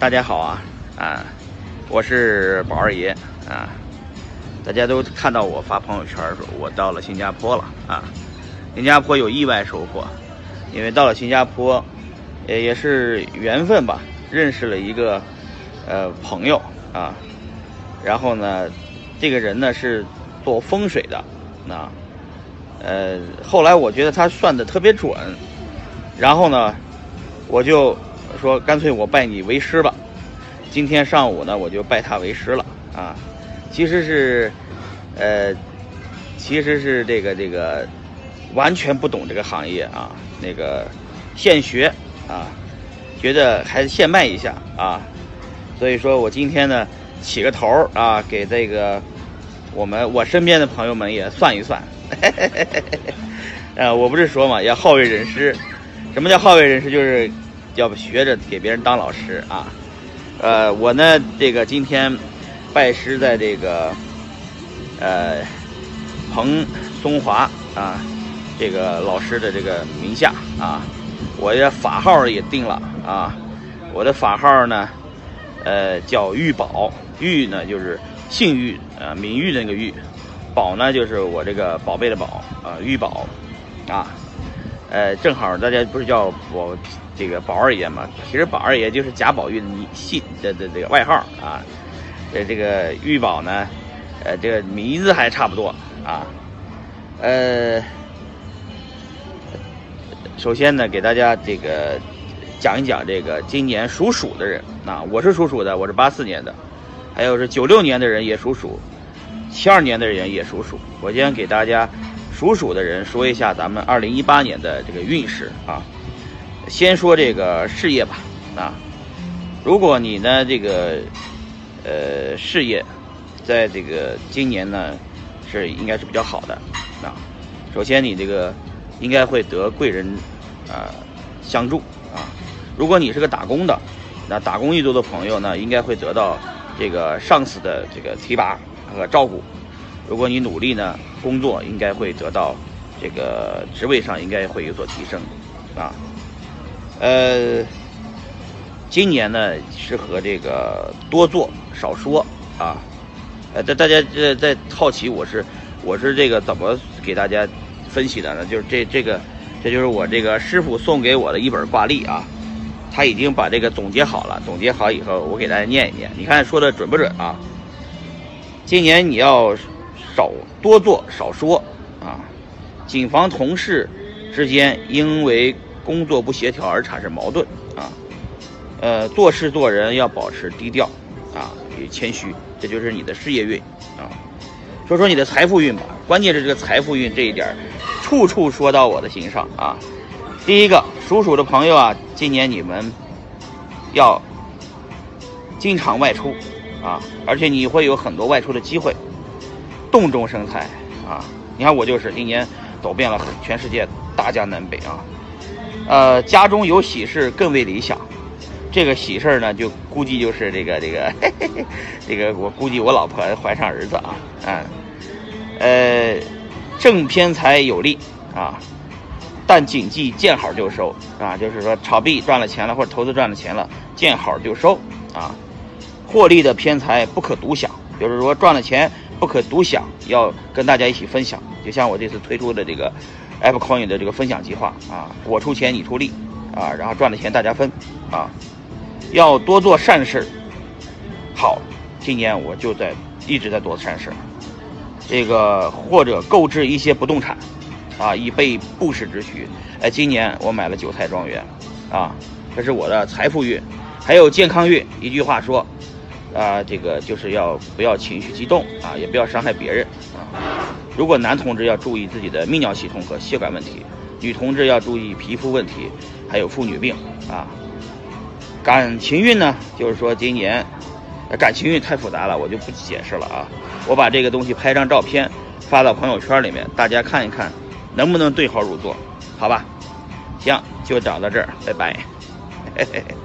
大家好啊啊，我是宝二爷啊，大家都看到我发朋友圈说，我到了新加坡了啊，新加坡有意外收获，因为到了新加坡，也也是缘分吧，认识了一个呃朋友啊，然后呢，这个人呢是做风水的啊，呃，后来我觉得他算的特别准，然后呢，我就。说干脆我拜你为师吧，今天上午呢我就拜他为师了啊，其实是，呃，其实是这个这个完全不懂这个行业啊，那个现学啊，觉得还是现卖一下啊，所以说我今天呢起个头啊，给这个我们我身边的朋友们也算一算，呃，我不是说嘛，要好为人师，什么叫好为人师？就是。要不学着给别人当老师啊？呃，我呢，这个今天拜师在这个呃彭松华啊这个老师的这个名下啊，我的法号也定了啊。我的法号呢，呃，叫玉宝，玉呢就是姓玉啊，名玉的那个玉，宝呢就是我这个宝贝的宝啊，玉宝啊。呃，正好大家不是叫我。这个宝二爷嘛，其实宝二爷就是贾宝玉的姓的的这个外号啊。呃，这个玉宝呢，呃，这个名字还差不多啊。呃，首先呢，给大家这个讲一讲这个今年属鼠的人啊。我是属鼠的，我是八四年的，还有是九六年的人也属鼠，七二年的人也属鼠。我先给大家属鼠的人说一下咱们二零一八年的这个运势啊。先说这个事业吧，啊，如果你呢这个，呃，事业，在这个今年呢，是应该是比较好的，啊，首先你这个应该会得贵人啊相助啊，如果你是个打工的，那打工一族的朋友呢，应该会得到这个上司的这个提拔和照顾，如果你努力呢工作，应该会得到这个职位上应该会有所提升，啊。呃，今年呢适合这个多做少说啊。呃，大大家在在好奇我是我是这个怎么给大家分析的呢？就是这这个这就是我这个师傅送给我的一本挂历啊，他已经把这个总结好了。总结好以后，我给大家念一念，你看说的准不准啊？今年你要少多做少说啊，谨防同事之间因为。工作不协调而产生矛盾啊，呃，做事做人要保持低调啊，与谦虚，这就是你的事业运啊。说说你的财富运吧，关键是这个财富运这一点，处处说到我的心上啊。第一个，属鼠的朋友啊，今年你们要经常外出啊，而且你会有很多外出的机会，洞中生财啊。你看我就是今年走遍了全世界大江南北啊。呃，家中有喜事更为理想。这个喜事儿呢，就估计就是这个这个嘿嘿这个，我估计我老婆怀上儿子啊，嗯，呃，正偏财有利啊，但谨记见好就收啊，就是说炒币赚了钱了或者投资赚了钱了，见好就收啊。获利的偏财不可独享，就是说赚了钱不可独享，要跟大家一起分享。就像我这次推出的这个。Apple Coin 的这个分享计划啊，我出钱你出力啊，然后赚的钱大家分啊，要多做善事。好，今年我就在一直在做善事，这个或者购置一些不动产啊，以备不时之需。哎，今年我买了韭菜庄园啊，这是我的财富运，还有健康运。一句话说啊，这个就是要不要情绪激动啊，也不要伤害别人啊。如果男同志要注意自己的泌尿系统和血管问题，女同志要注意皮肤问题，还有妇女病啊。感情运呢，就是说今年感情运太复杂了，我就不解释了啊。我把这个东西拍张照片发到朋友圈里面，大家看一看，能不能对号入座？好吧，行，就讲到这儿，拜拜。嘿嘿嘿。